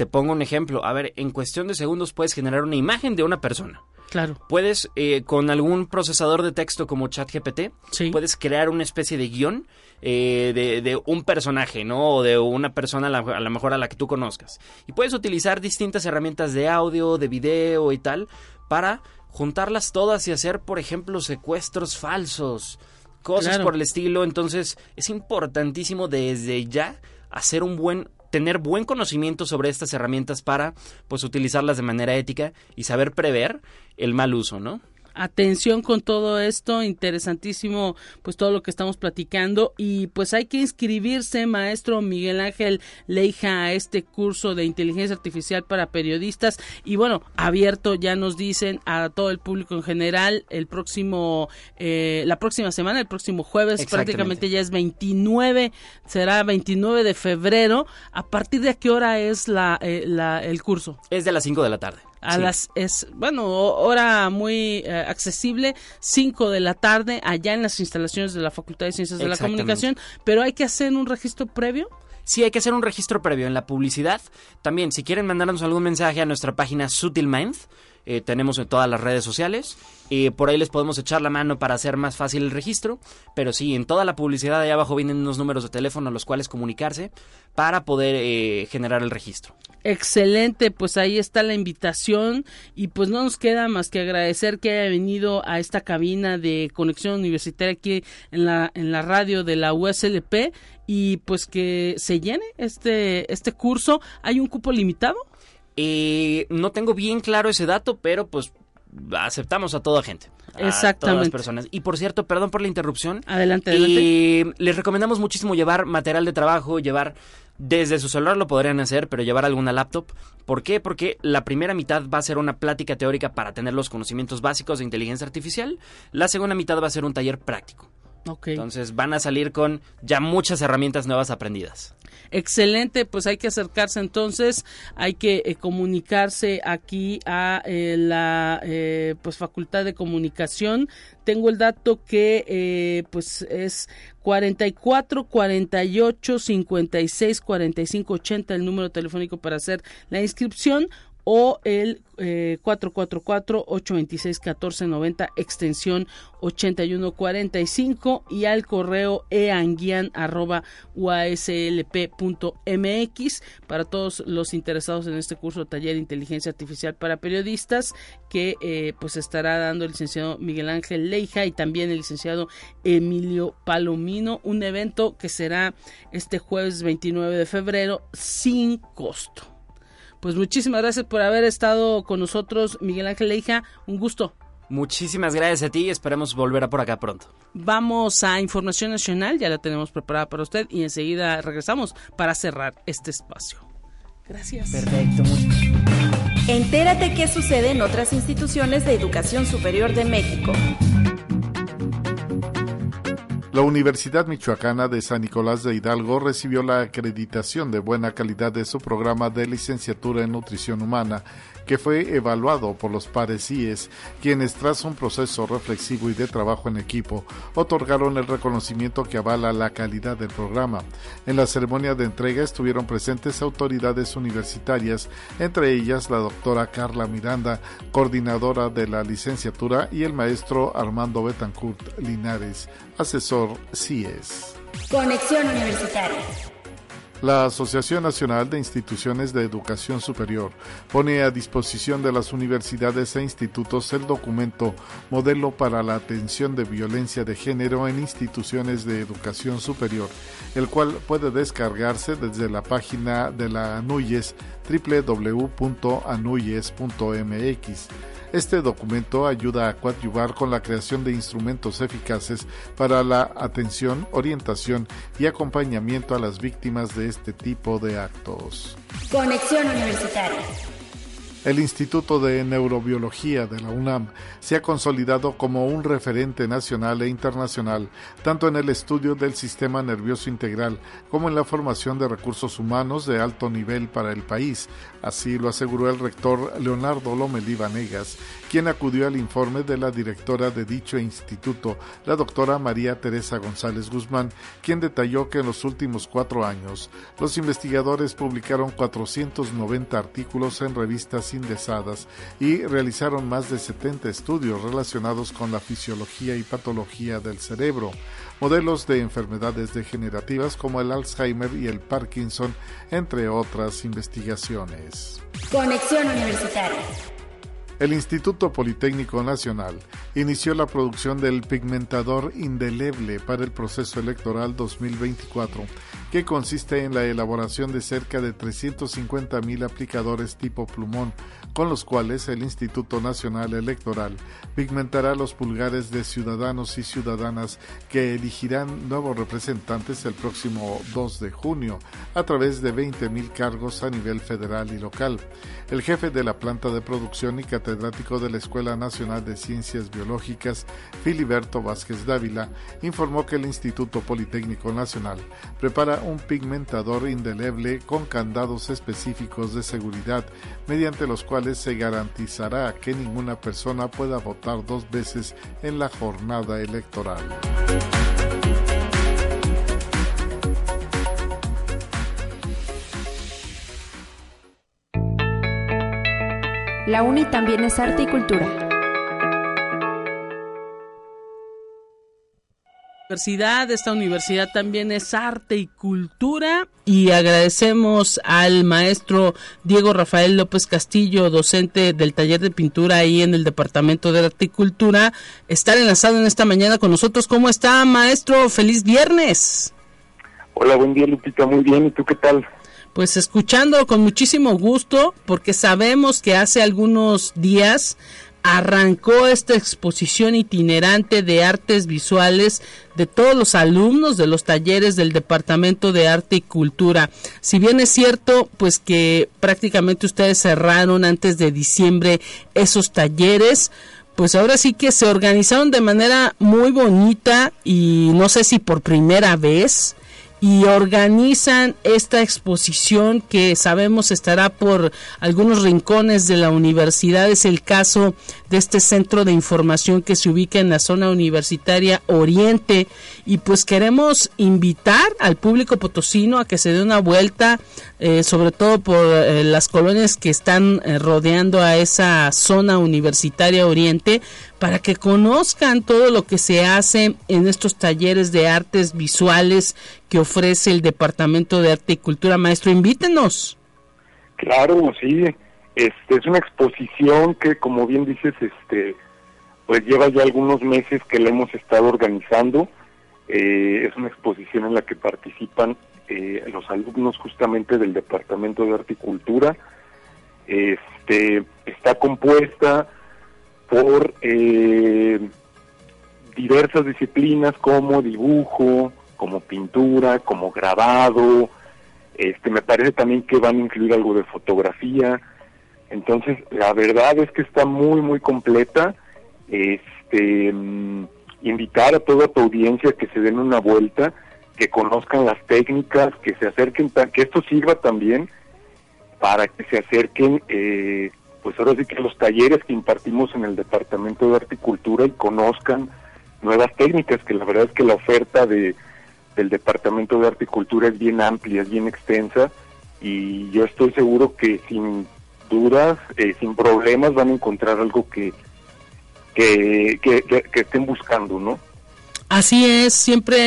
Speaker 7: Te pongo un ejemplo. A ver, en cuestión de segundos puedes generar una imagen de una persona.
Speaker 2: Claro.
Speaker 7: Puedes, eh, con algún procesador de texto como ChatGPT,
Speaker 2: Sí.
Speaker 7: puedes crear una especie de guion eh, de, de un personaje, ¿no? O de una persona a lo mejor a la que tú conozcas. Y puedes utilizar distintas herramientas de audio, de video y tal, para juntarlas todas y hacer, por ejemplo, secuestros falsos. Cosas
Speaker 2: Claro.
Speaker 7: por el estilo. Entonces, es importantísimo desde ya hacer un buen tener buen conocimiento sobre estas herramientas para pues utilizarlas de manera ética y saber prever el mal uso, ¿no?
Speaker 2: Atención con todo esto, interesantísimo pues todo lo que estamos platicando y pues hay que inscribirse maestro Miguel Ángel Leija a este curso de inteligencia artificial para periodistas y bueno, abierto ya nos dicen a todo el público en general el próximo, eh, la próxima semana, el próximo jueves prácticamente ya es 29, será 29 de febrero, a partir de qué hora es la, eh, la el curso?
Speaker 7: Es de las 5 de la tarde.
Speaker 2: A
Speaker 7: Sí.
Speaker 2: las es bueno ho- hora muy eh, accesible 5 de la tarde allá en las instalaciones de la Facultad de Ciencias de la. Comunicación, pero hay que hacer un registro previo.
Speaker 7: Sí, hay que hacer un registro previo en la publicidad. También, si quieren mandarnos algún mensaje a nuestra página Sutil Mind, eh, tenemos en todas las redes sociales. Eh, por ahí les podemos echar la mano para hacer más fácil el registro. Pero sí, en toda la publicidad ahí abajo vienen unos números de teléfono a los cuales comunicarse para poder eh, generar el registro.
Speaker 2: Excelente, pues ahí está la invitación y pues no nos queda más que agradecer que haya venido a esta cabina de conexión universitaria aquí en la en la radio de la USLP y pues que se llene este este curso. ¿Hay un cupo limitado?
Speaker 7: Eh, no tengo bien claro ese dato, pero pues aceptamos a toda gente. A todas las
Speaker 2: Exactamente.
Speaker 7: personas. Y por cierto, perdón por la interrupción.
Speaker 2: Adelante, adelante.
Speaker 7: Eh, les recomendamos muchísimo llevar material de trabajo, llevar desde su celular lo podrían hacer, pero llevar alguna laptop. ¿Por qué? Porque la primera mitad va a ser una plática teórica para tener los conocimientos básicos de inteligencia artificial. La segunda mitad va a ser un taller práctico. Entonces van a salir con ya muchas herramientas nuevas aprendidas.
Speaker 2: Excelente, pues hay que acercarse entonces, hay que eh, comunicarse aquí a eh, la eh, pues Facultad de Comunicación. Tengo el dato que eh, pues es 44 48 56 45 80 el número telefónico para hacer la inscripción o el 444-826-1490 eh, extensión 8145 y al correo eanguian.uaslp.mx para todos los interesados en este curso taller de inteligencia artificial para periodistas que eh, pues estará dando el licenciado Miguel Ángel Leija y también el licenciado Emilio Palomino un evento que será este jueves 29 de febrero sin costo pues muchísimas gracias por haber estado con nosotros, Miguel Ángel Leija. Un gusto.
Speaker 7: Muchísimas gracias a ti y esperemos volver a por acá pronto.
Speaker 2: Vamos a Información Nacional, ya la tenemos preparada para usted y enseguida regresamos para cerrar este espacio. Gracias.
Speaker 7: Perfecto.
Speaker 8: Entérate qué sucede en otras instituciones de educación superior de México.
Speaker 9: La Universidad Michoacana de San Nicolás de Hidalgo recibió la acreditación de buena calidad de su programa de licenciatura en nutrición humana que fue evaluado por los pares CIES, quienes tras un proceso reflexivo y de trabajo en equipo, otorgaron el reconocimiento que avala la calidad del programa. En la ceremonia de entrega estuvieron presentes autoridades universitarias, entre ellas la doctora Carla Miranda, coordinadora de la licenciatura, y el maestro Armando Betancourt Linares, asesor CIES.
Speaker 8: Conexión Universitaria.
Speaker 9: La Asociación Nacional de Instituciones de Educación Superior pone a disposición de las universidades e institutos el documento Modelo para la Atención de Violencia de Género en Instituciones de Educación Superior, el cual puede descargarse desde la página de la ANUYES www.anuyes.mx. Este documento ayuda a coadyuvar con la creación de instrumentos eficaces para la atención, orientación y acompañamiento a las víctimas de este tipo de actos.
Speaker 8: Conexión Universitaria.
Speaker 9: El Instituto de Neurobiología de la UNAM se ha consolidado como un referente nacional e internacional, tanto en el estudio del sistema nervioso integral como en la formación de recursos humanos de alto nivel para el país. Así lo aseguró el rector Leonardo Lomelí Vanegas, quien acudió al informe de la directora de dicho instituto, la doctora María Teresa González Guzmán, quien detalló que en los últimos cuatro años los investigadores publicaron 490 artículos en revistas indexadas y realizaron más de 70 estudios relacionados con la fisiología y patología del cerebro modelos de enfermedades degenerativas como el Alzheimer y el Parkinson, entre otras investigaciones.
Speaker 8: Conexión Universitaria
Speaker 9: el Instituto Politécnico Nacional inició la producción del pigmentador indeleble para el proceso electoral 2024, que consiste en la elaboración de cerca de 350 mil aplicadores tipo plumón, con los cuales el Instituto Nacional Electoral pigmentará los pulgares de ciudadanos y ciudadanas que elegirán nuevos representantes el próximo 2 de junio a través de 20 mil cargos a nivel federal y local. El jefe de la planta de producción y de la Escuela Nacional de Ciencias Biológicas, Filiberto Vázquez Dávila, informó que el Instituto Politécnico Nacional prepara un pigmentador indeleble con candados específicos de seguridad, mediante los cuales se garantizará que ninguna persona pueda votar dos veces en la jornada electoral.
Speaker 3: La UNI también es arte y cultura.
Speaker 2: Universidad, esta universidad también es arte y cultura y agradecemos al maestro Diego Rafael López Castillo, docente del taller de pintura ahí en el Departamento de Arte y Cultura, estar enlazado en esta mañana con nosotros. ¿Cómo está, maestro? Feliz viernes.
Speaker 10: Hola, buen día, Lupita. Muy bien. ¿Y tú qué tal?
Speaker 2: Pues escuchando con muchísimo gusto porque sabemos que hace algunos días arrancó esta exposición itinerante de artes visuales de todos los alumnos de los talleres del Departamento de Arte y Cultura. Si bien es cierto, pues que prácticamente ustedes cerraron antes de diciembre esos talleres, pues ahora sí que se organizaron de manera muy bonita y no sé si por primera vez y organizan esta exposición que sabemos estará por algunos rincones de la universidad. Es el caso de este centro de información que se ubica en la zona universitaria Oriente y pues queremos invitar al público potosino a que se dé una vuelta, eh, sobre todo por eh, las colonias que están eh, rodeando a esa zona universitaria Oriente, para que conozcan todo lo que se hace en estos talleres de artes visuales que ofrece el Departamento de Arte y Cultura. Maestro, invítenos.
Speaker 10: Claro, sí. Este, es una exposición que, como bien dices, este, pues lleva ya algunos meses que la hemos estado organizando. Eh, es una exposición en la que participan eh, los alumnos justamente del Departamento de Arte y Cultura. Este, está compuesta por eh, diversas disciplinas como dibujo, como pintura, como grabado. Este, me parece también que van a incluir algo de fotografía. Entonces, la verdad es que está muy, muy completa. Este, mm, invitar a toda tu audiencia que se den una vuelta, que conozcan las técnicas, que se acerquen, que esto sirva también para que se acerquen eh, pues ahora sí que los talleres que impartimos en el Departamento de Articultura y conozcan nuevas técnicas, que la verdad es que la oferta de, del Departamento de Articultura es bien amplia, es bien extensa y yo estoy seguro que sin dudas, eh, sin problemas van a encontrar algo que, que, que, que estén buscando, ¿no?
Speaker 2: Así es, siempre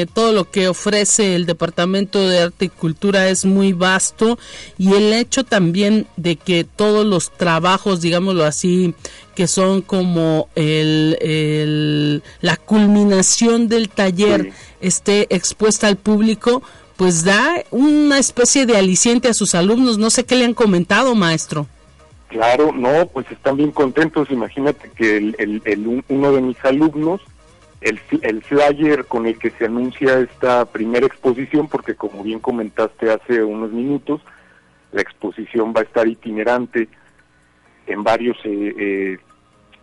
Speaker 2: eh, todo lo que ofrece el Departamento de Arte y Cultura es muy vasto y el hecho también de que todos los trabajos, digámoslo así, que son como el, la culminación del taller esté expuesta al público, pues da una especie de aliciente a sus alumnos. No sé qué le han comentado, maestro.
Speaker 10: Claro, no, pues están bien contentos. Imagínate que el, el, uno de mis alumnos el, el flyer con el que se anuncia esta primera exposición, porque como bien comentaste hace unos minutos, la exposición va a estar itinerante en varios eh, eh,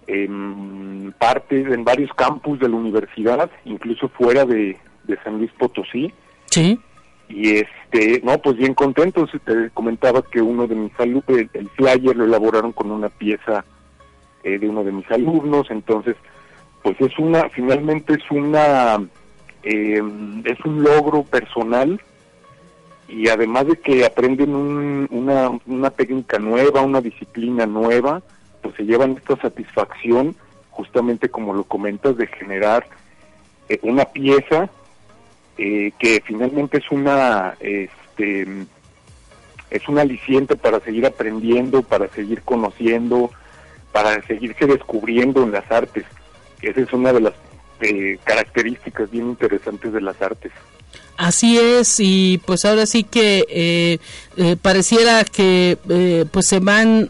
Speaker 10: en partes, en varios campus de la universidad, incluso fuera de, San Luis Potosí.
Speaker 2: Sí.
Speaker 10: Y este, no, pues bien contentos. Te comentaba que uno de mis alumnos, el, flyer lo elaboraron con una pieza eh, de uno de mis alumnos, entonces pues es una, finalmente es una, eh, es un logro personal y además de que aprenden una, una técnica nueva, una disciplina nueva, pues se llevan esta satisfacción, justamente como lo comentas, de generar eh, una pieza eh, que finalmente es una, este, es un aliciente para seguir aprendiendo, para seguir conociendo, para seguirse descubriendo en las artes. Esa es una de las eh, características bien interesantes de las artes.
Speaker 2: Así es, y pues ahora sí que eh, eh, pareciera que pues se van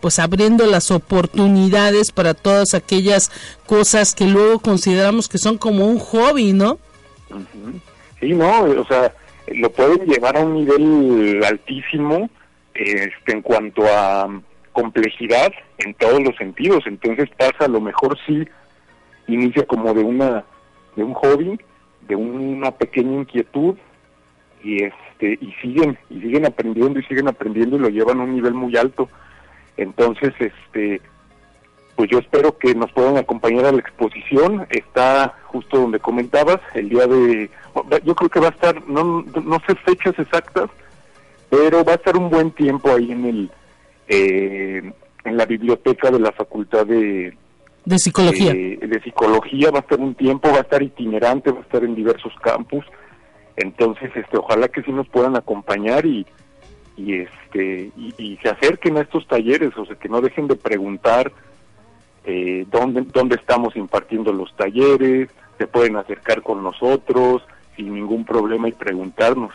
Speaker 2: pues abriendo las oportunidades para todas aquellas cosas que luego consideramos que son como un hobby, ¿no?
Speaker 10: Sí, no, o sea, lo pueden llevar a un nivel altísimo este, en cuanto a complejidad en todos los sentidos, entonces pasa a lo mejor sí inicia como de una de un hobby, de una pequeña inquietud y este y siguen y siguen aprendiendo y siguen aprendiendo y lo llevan a un nivel muy alto. Entonces, este pues yo espero que nos puedan acompañar a la exposición. Está justo donde comentabas, el día de yo creo que va a estar no no sé fechas exactas, pero va a estar un buen tiempo ahí en el eh, en la biblioteca de la Facultad de
Speaker 2: de psicología.
Speaker 10: Eh, de psicología va a estar un tiempo, va a estar itinerante, va a estar en diversos campus. Entonces, este, ojalá que sí nos puedan acompañar y, y este y, se acerquen a estos talleres, o sea, que no dejen de preguntar eh, dónde dónde estamos impartiendo los talleres, se pueden acercar con nosotros sin ningún problema y preguntarnos.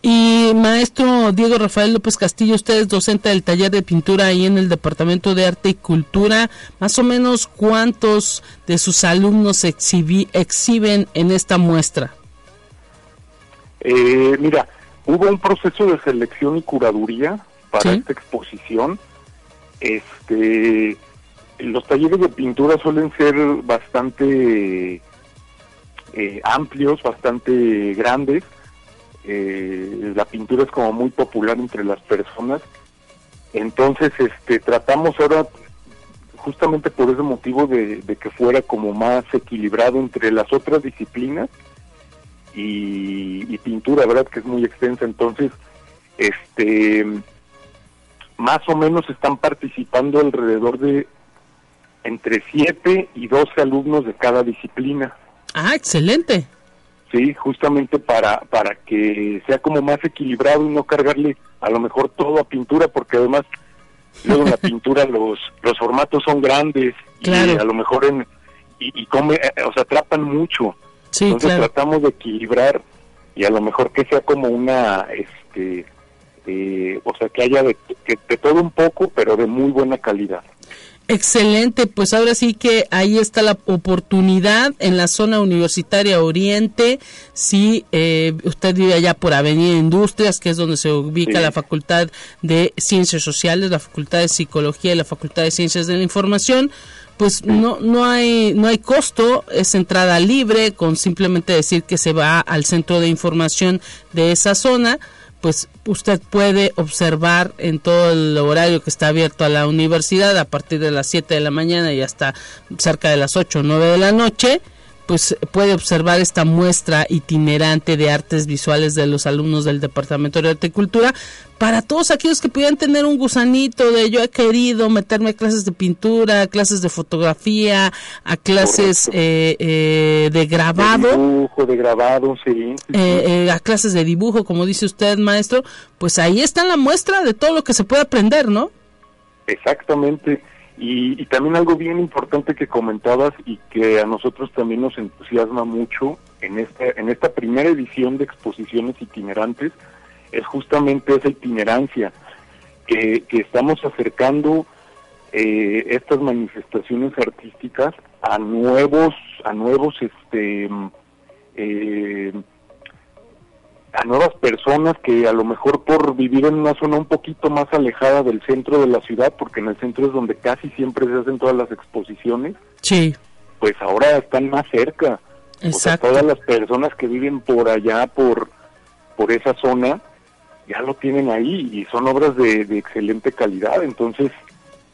Speaker 2: Y maestro Diego Rafael López Castillo, usted es docente del taller de pintura ahí en el Departamento de Arte y Cultura. Más o menos, ¿cuántos de sus alumnos exhiben en esta muestra?
Speaker 10: Eh, mira, hubo un proceso de selección y curaduría para esta exposición. Este, los talleres de pintura suelen ser bastante eh, amplios, bastante grandes. Eh, la pintura es como muy popular entre las personas. Entonces, este, tratamos ahora justamente por ese motivo de, que fuera como más equilibrado entre las otras disciplinas y, y, pintura, ¿verdad? Que es muy extensa. Entonces, este, más o menos están participando alrededor de entre 7 y 12 alumnos de cada disciplina.
Speaker 2: Ah, excelente.
Speaker 10: Sí, justamente para, para que sea como más equilibrado y no cargarle a lo mejor todo a pintura, porque además luego en la pintura los, los formatos son grandes y a lo mejor en, y, come, eh, o sea, atrapan mucho. Entonces tratamos de equilibrar y a lo mejor que sea como una, este, eh, o sea, que haya de, de todo un poco, pero de muy buena calidad.
Speaker 2: Excelente, pues ahora sí que ahí está la oportunidad en la zona universitaria Oriente. Si eh, usted vive allá por Avenida Industrias, que es donde se ubica la Facultad de Ciencias Sociales, la Facultad de Psicología y la Facultad de Ciencias de la Información, pues no no hay no hay costo, es entrada libre con simplemente decir que se va al centro de información de esa zona pues usted puede observar en todo el horario que está abierto a la universidad a partir de las 7 de la mañana y hasta cerca de las 8 o 9 de la noche pues puede observar esta muestra itinerante de artes visuales de los alumnos del Departamento de Arte y Cultura para todos aquellos que pudieran tener un gusanito de yo he querido meterme a clases de pintura, a clases de fotografía, a clases eh, eh, de grabado.
Speaker 10: De dibujo, de grabado, sí.
Speaker 2: Eh, a clases de dibujo, como dice usted, maestro, pues ahí está la muestra de todo lo que se puede aprender, ¿no?
Speaker 10: Exactamente. Y, también algo bien importante que comentabas y que a nosotros también nos entusiasma mucho en esta, en esta primera edición de exposiciones itinerantes es justamente esa itinerancia que, que estamos acercando eh, estas manifestaciones artísticas a nuevos a nuevos este eh, a nuevas personas que a lo mejor por vivir en una zona un poquito más alejada del centro de la ciudad, porque en el centro es donde casi siempre se hacen todas las exposiciones,
Speaker 2: sí.
Speaker 10: pues ahora están más cerca. O sea, todas las personas que viven por allá, por, por esa zona, ya lo tienen ahí y son obras de, de excelente calidad. Entonces,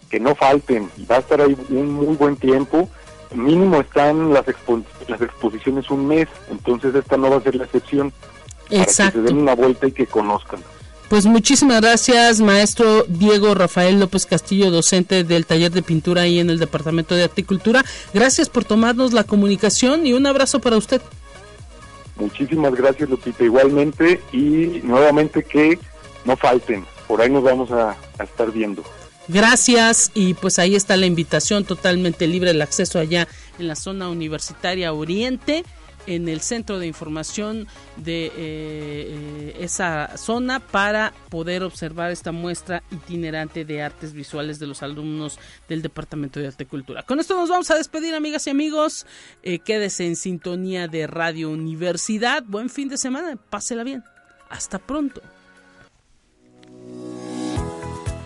Speaker 10: que no falten, va a estar ahí un muy buen tiempo. Mínimo están las, las exposiciones un mes, entonces esta no va a ser la excepción. Exacto. que se den una vuelta y que conozcan.
Speaker 2: Pues muchísimas gracias, maestro Diego Rafael López Castillo, docente del taller de pintura ahí en el Departamento de Articultura. Gracias por tomarnos la comunicación y un abrazo para usted.
Speaker 10: Muchísimas gracias, Lupita, igualmente, y nuevamente que no falten, por ahí nos vamos a estar viendo.
Speaker 2: Gracias y pues ahí está la invitación totalmente libre el acceso allá en la zona universitaria Oriente en el centro de información de eh, eh, esa zona para poder observar esta muestra itinerante de artes visuales de los alumnos del Departamento de Arte y Cultura. Con esto nos vamos a despedir, amigas y amigos. Eh, quédese en sintonía de Radio Universidad. Buen fin de semana, pásela bien. Hasta pronto.